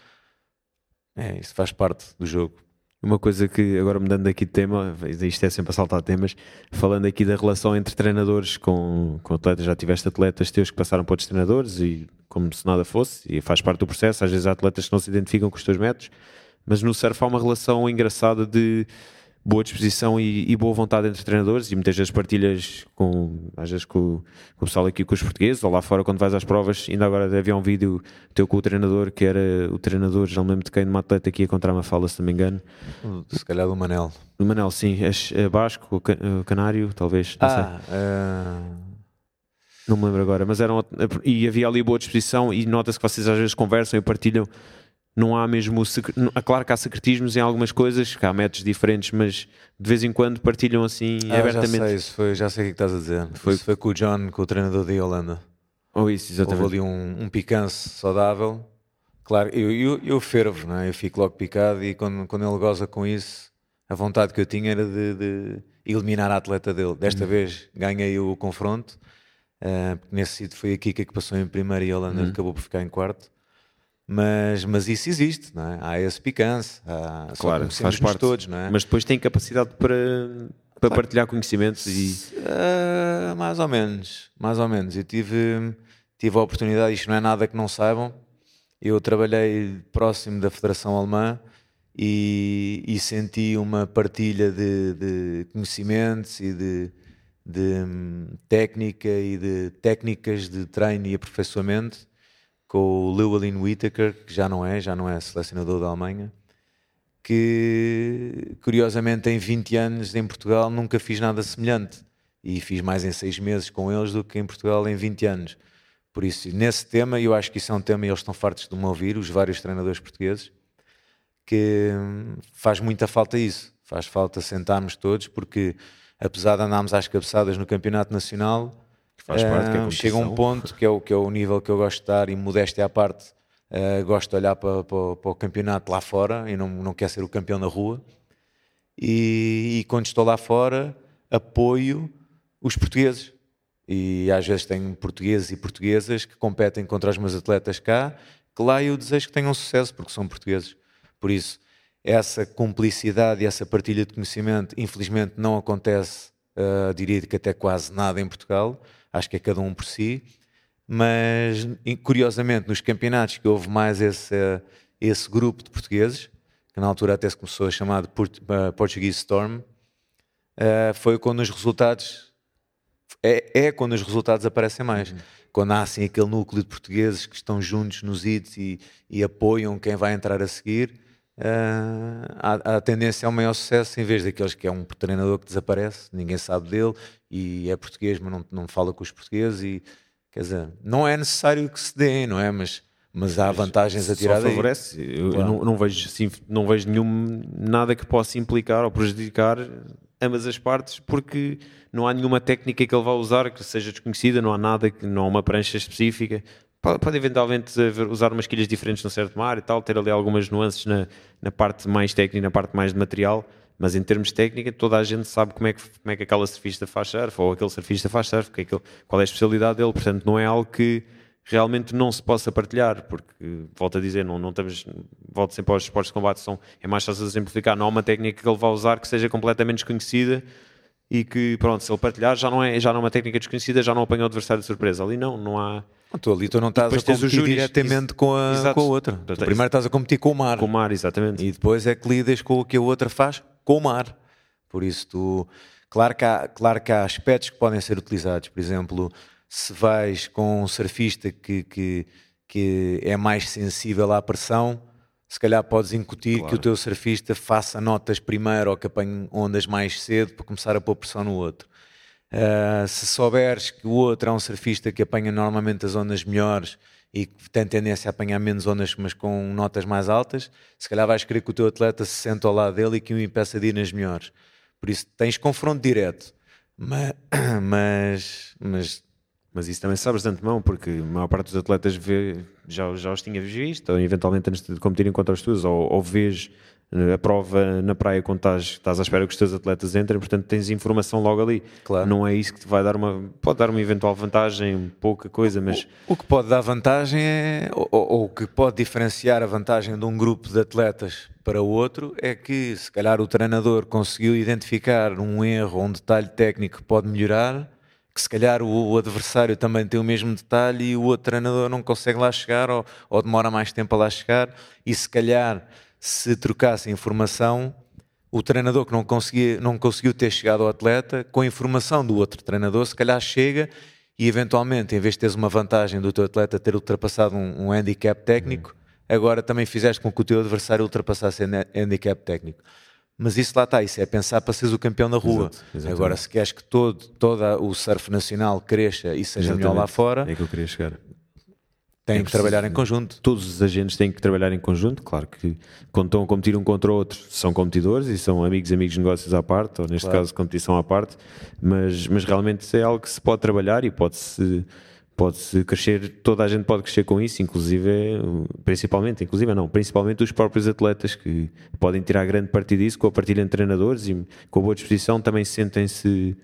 É, isso faz parte do jogo. Uma coisa que, agora mudando aqui de tema, isto é sempre a saltar temas, falando aqui da relação entre treinadores com, com atletas, já tiveste atletas teus que passaram para outros treinadores e como se nada fosse, e faz parte do processo, às vezes há atletas que não se identificam com os teus métodos, mas no surf há uma relação engraçada de boa disposição e, e, boa vontade entre treinadores e muitas vezes partilhas com, às vezes com, com, o pessoal aqui com os portugueses ou lá fora quando vais às provas, ainda agora havia um vídeo teu com o treinador que era o treinador, já não lembro de quem, de uma atleta que ia contra uma fala, se não me engano. Se calhar do Manel. Do Manel, sim, é Basco o Canário, talvez não ah, uh... não me lembro agora, mas eram e havia ali boa disposição e nota-se que vocês às vezes conversam e partilham não há mesmo. Claro que há secretismos em algumas coisas, que há métodos diferentes, mas de vez em quando partilham assim ah, abertamente. Já sei, isso foi, já sei o que estás a dizer. Foi, isso foi com o John, com o treinador da Holanda. Ou oh, isso, exatamente. Houve ali um, um picance saudável. Claro, eu, eu, eu fervo, não é? eu fico logo picado e quando, quando ele goza com isso, a vontade que eu tinha era de, de eliminar a atleta dele. Desta uhum. vez ganhei o confronto, uh, porque nesse sítio foi a Kika que passou em primeiro e a Holanda uhum. acabou por ficar em quarto. Mas, mas isso existe, não é? há esse picância, há, claro, faz parte. todos, não é? Mas depois tem capacidade para, para claro. partilhar conhecimentos e. Uh, mais ou menos, mais ou menos. Eu tive, tive a oportunidade, isto não é nada que não saibam. Eu trabalhei próximo da Federação Alemã e, e senti uma partilha de, de conhecimentos e de, de hum, técnica e de técnicas de treino e aperfeiçoamento com o Llewellyn Whittaker, que já não é, já não é selecionador da Alemanha, que curiosamente em 20 anos em Portugal nunca fiz nada semelhante e fiz mais em 6 meses com eles do que em Portugal em 20 anos. Por isso, nesse tema, eu acho que isso é um tema e eles estão fartos de me ouvir, os vários treinadores portugueses, que faz muita falta isso. Faz falta sentarmos todos, porque apesar de andarmos às cabeçadas no campeonato nacional, Faz parte que é Chega um ponto que é, o, que é o nível que eu gosto de estar e modéstia à parte, uh, gosto de olhar para, para, para, o campeonato lá fora e não, não quero ser o campeão na rua. E, e quando estou lá fora, apoio os portugueses. E às vezes tenho portugueses e portuguesas que competem contra os meus atletas cá, que lá eu desejo que tenham sucesso porque são portugueses. Por isso, essa cumplicidade e essa partilha de conhecimento, infelizmente, não acontece, uh, diria que até quase nada em Portugal acho que é cada um por si, mas curiosamente nos campeonatos que houve mais esse, esse grupo de portugueses, que na altura até se começou a chamar de uh, Portuguese Storm, uh, foi quando os resultados é, é, quando os resultados aparecem mais. Uhum. Quando há assim aquele núcleo de portugueses que estão juntos nos hits e, e apoiam quem vai entrar a seguir, uh, a, tendência é o maior sucesso em vez daqueles que é um treinador que desaparece, ninguém sabe dele e é português, mas não, não fala com os portugueses e quer dizer, não é necessário que se dê, não é? Mas, mas há vantagens a tirar Só favorece. Daí. Eu, claro. não, não, vejo, não vejo nenhum nada que possa implicar ou prejudicar ambas as partes, porque não há nenhuma técnica que ele vá usar que seja desconhecida, não há nada, que não há uma prancha específica pode, eventualmente usar umas quilhas diferentes no certo mar e tal, ter ali algumas nuances na, na parte mais técnica, na parte mais de material, mas em termos de técnica, toda a gente sabe como é que, como é que aquela surfista faz surf, ou aquele surfista faz surf, que é aquele, qual é a especialidade dele, portanto não é algo que realmente não se possa partilhar, porque, volto a dizer, não, não estamos, volto sempre aos esportes de combate, são, é mais fácil exemplificar, não há uma técnica que ele vá usar que seja completamente desconhecida e que, pronto, se ele partilhar já não é, já não é uma técnica desconhecida, já não apanha o adversário de surpresa, ali não, não há Tu ali tu não estás a competir diretamente com a, com a outra. Tu primeiro estás a competir com o mar. Com o mar, exatamente. E depois é que lidas com o que a outra faz com o mar. Por isso tu... Claro que, há, claro que há aspectos que podem ser utilizados. Por exemplo, se vais com um surfista que, que, que é mais sensível à pressão, se calhar podes incutir claro. que o teu surfista faça notas primeiro ou que apanhe ondas mais cedo para começar a pôr pressão no outro. Uh, se souberes que o outro é um surfista que apanha normalmente as ondas melhores e que tem tendência a apanhar menos ondas, mas com notas mais altas, se calhar vais querer que o teu atleta se sente ao lado dele e que o impeça de ir nas melhores. Por isso tens confronto direto. Mas, mas, mas, mas isso também sabes de antemão, porque a maior parte dos atletas vê, já, já os tinha visto, ou eventualmente antes de competirem contra os teus, ou, ou vês a prova na praia quando estás, estás à espera que os teus atletas entrem, portanto tens informação logo ali. Claro. Não é isso que te vai dar uma. Pode dar uma eventual vantagem, pouca coisa, mas. O, o que pode dar vantagem é. Ou, o que pode diferenciar a vantagem de um grupo de atletas para o outro é que se calhar o treinador conseguiu identificar um erro ou um detalhe técnico que pode melhorar. Que se calhar o, o adversário também tem o mesmo detalhe e o outro treinador não consegue lá chegar ou, ou demora mais tempo a lá chegar, e se calhar se trocasse informação, o treinador que não, conseguia, não conseguiu ter chegado ao atleta, com a informação do outro treinador, se calhar chega e eventualmente, em vez de teres uma vantagem do teu atleta ter ultrapassado um, um handicap técnico, agora também fizeste com que o teu adversário ultrapassasse o handicap técnico. Mas isso lá está, isso é pensar para seres o campeão da rua. Exato, Agora, se queres que todo, todo o surf nacional cresça e seja exatamente. melhor lá fora, é que eu queria chegar. Têm é que trabalhar em conjunto. Todos os agentes têm que trabalhar em conjunto. Claro que quando estão a competir um contra o outro, são competidores e são amigos, amigos, negócios à parte, ou neste claro. caso, competição à parte. Mas, mas realmente é algo que se pode trabalhar e pode-se pode-se crescer, toda a gente pode crescer com isso, inclusive, principalmente, inclusive não, principalmente os próprios atletas que podem tirar grande partido disso com a partilha de treinadores e com a boa disposição também sentem-se,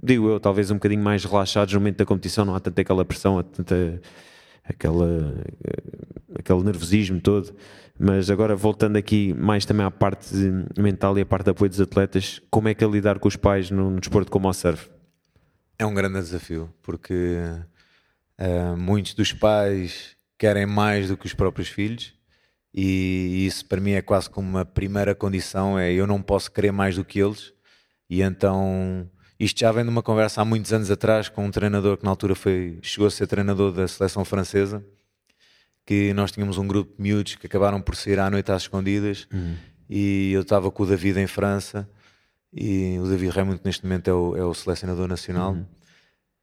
digo eu, talvez um bocadinho mais relaxados no momento da competição, não há tanta aquela pressão, há tanta aquela, aquele nervosismo todo. Mas agora voltando aqui mais também à parte mental e à parte de apoio dos atletas, como é que é lidar com os pais num desporto como o surf? É um grande desafio, porque uh, muitos dos pais querem mais do que os próprios filhos e isso para mim é quase como uma primeira condição, é eu não posso querer mais do que eles e então isto já vem de uma conversa há muitos anos atrás com um treinador que na altura foi, chegou a ser treinador da seleção francesa, que nós tínhamos um grupo de miúdos que acabaram por sair à noite às escondidas uhum. e eu estava com o David em França e o David Raymond neste momento é o, é o selecionador nacional. Uhum.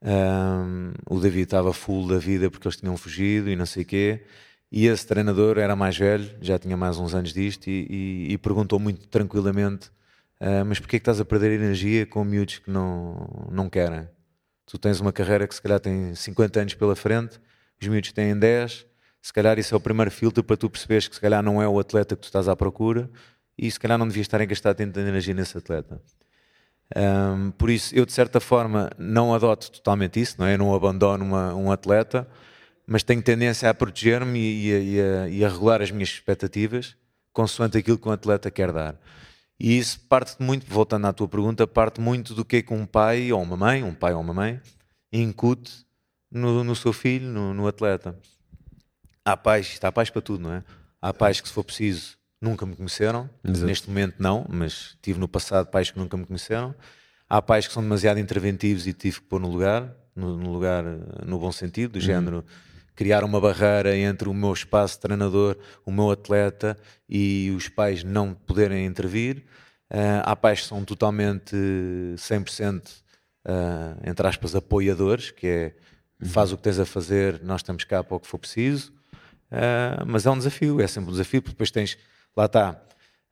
Um, o David estava full da vida porque eles tinham fugido e não sei o quê. E esse treinador era mais velho, já tinha mais uns anos disto, e, e, e perguntou muito tranquilamente Uh, mas porquê é que estás a perder energia com miúdos que não, não querem? Tu tens uma carreira que se calhar tem 50 anos pela frente, os miúdos têm 10, se calhar isso é o primeiro filtro para tu perceberes que se calhar não é o atleta que tu estás à procura e se calhar não devias estar a gastar tanta energia nesse atleta. Um, por isso, eu de certa forma não adoto totalmente isso, não é? Eu não abandono uma, um atleta, mas tenho tendência a proteger-me e, e, e a regular as minhas expectativas consoante aquilo que um atleta quer dar. E isso parte muito, voltando à tua pergunta, parte muito do que é que um pai ou uma mãe, um pai ou uma mãe, incute no, no seu filho, no, no, atleta. Há pais, está pais para tudo, não é? Há pais que, se for preciso, nunca me conheceram. Exato. Neste momento, não, mas tive no passado pais que nunca me conheceram. Há pais que são demasiado interventivos e tive que pôr no lugar, no, no lugar no bom sentido, do uhum. género criar uma barreira entre o meu espaço de treinador, o meu atleta e os pais não poderem intervir. Uh, há pais que são totalmente 100%, uh, entre aspas, apoiadores, que é faz o que tens a fazer, nós estamos cá para o que for preciso. Uh, mas é um desafio, é sempre um desafio, porque depois tens, lá está.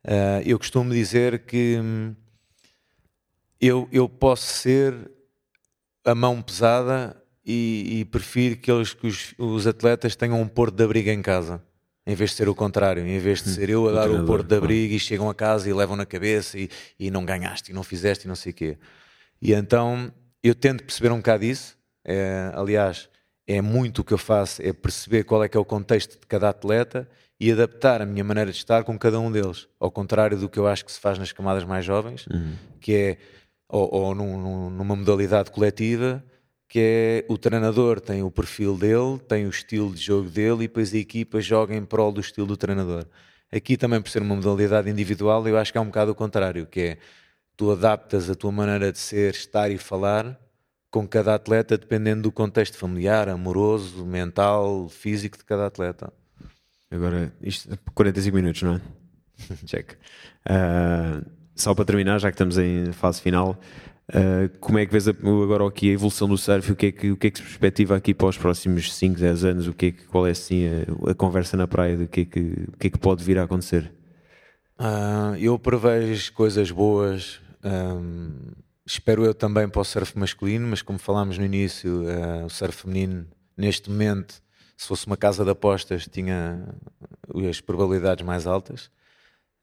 Uh, eu costumo dizer que hum, eu, eu posso ser a mão pesada e, e prefiro que, eles, que os, os, atletas tenham um porto de abrigo em casa, em vez de ser o contrário, em vez de hum, ser eu a dar o, o porto de abrigo e chegam a casa e levam na cabeça e, e não ganhaste e não fizeste e não sei o quê. E então eu tento perceber um bocado isso. É, aliás, é muito o que eu faço, é perceber qual é que é o contexto de cada atleta e adaptar a minha maneira de estar com cada um deles. Ao contrário do que eu acho que se faz nas camadas mais jovens, uhum. que é ou, ou num, numa modalidade coletiva, que é o treinador tem o perfil dele, tem o estilo de jogo dele e depois a equipa joga em prol do estilo do treinador. Aqui também por ser uma modalidade individual, eu acho que é um bocado o contrário, que é tu adaptas a tua maneira de ser, estar e falar com cada atleta dependendo do contexto familiar, amoroso, mental, físico de cada atleta. Agora, isto 45 minutos, não é? Check. Uh, só para terminar, já que estamos em fase final, Uh, como é que vês agora aqui a evolução do surf? O que, é que, o que é que se perspectiva aqui para os próximos 5, 10 anos? O que é que, qual é assim a, a conversa na praia do que é que, o que é que pode vir a acontecer? Uh, eu prevejo coisas boas. Um, espero eu também para o surf masculino, mas como falámos no início, uh, o surf feminino, neste momento, se fosse uma casa de apostas, tinha as probabilidades mais altas.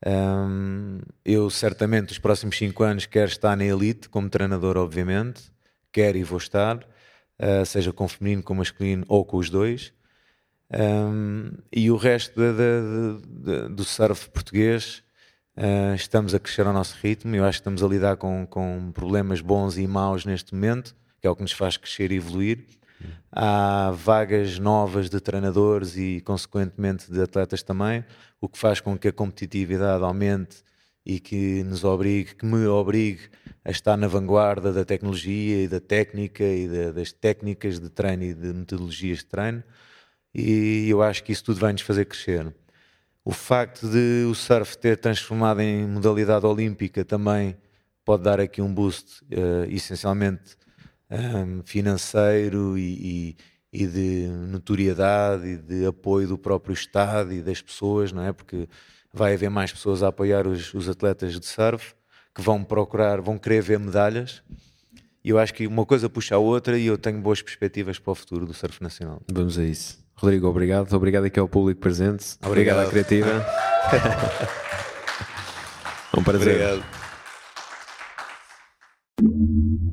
Um, eu certamente os próximos 5 anos quero estar na elite como treinador, obviamente, quero e vou estar, uh, seja com feminino, com masculino ou com os dois. Um, e o resto de, de, de, do surf português uh, estamos a crescer ao nosso ritmo. Eu acho que estamos a lidar com, com problemas bons e maus neste momento, que é o que nos faz crescer e evoluir. Há vagas novas de treinadores e, consequentemente, de atletas também, o que faz com que a competitividade aumente e que nos obrigue, que me obrigue a estar na vanguarda da tecnologia e da técnica e das técnicas de treino e de metodologias de treino. E eu acho que isso tudo vai nos fazer crescer. O facto de o surf ter transformado em modalidade olímpica também pode dar aqui um boost, uh, essencialmente um, financeiro e, e, e, de notoriedade e de apoio do próprio Estado e das pessoas, não é? Porque vai haver mais pessoas a apoiar os, os atletas de surf que vão procurar, vão querer ver medalhas. E eu acho que uma coisa puxa a outra e eu tenho boas perspectivas para o futuro do surf nacional. Vamos a isso. Rodrigo, obrigado. Obrigado aqui ao público presente. Obrigado, obrigado à Criativa. um prazer. Obrigado.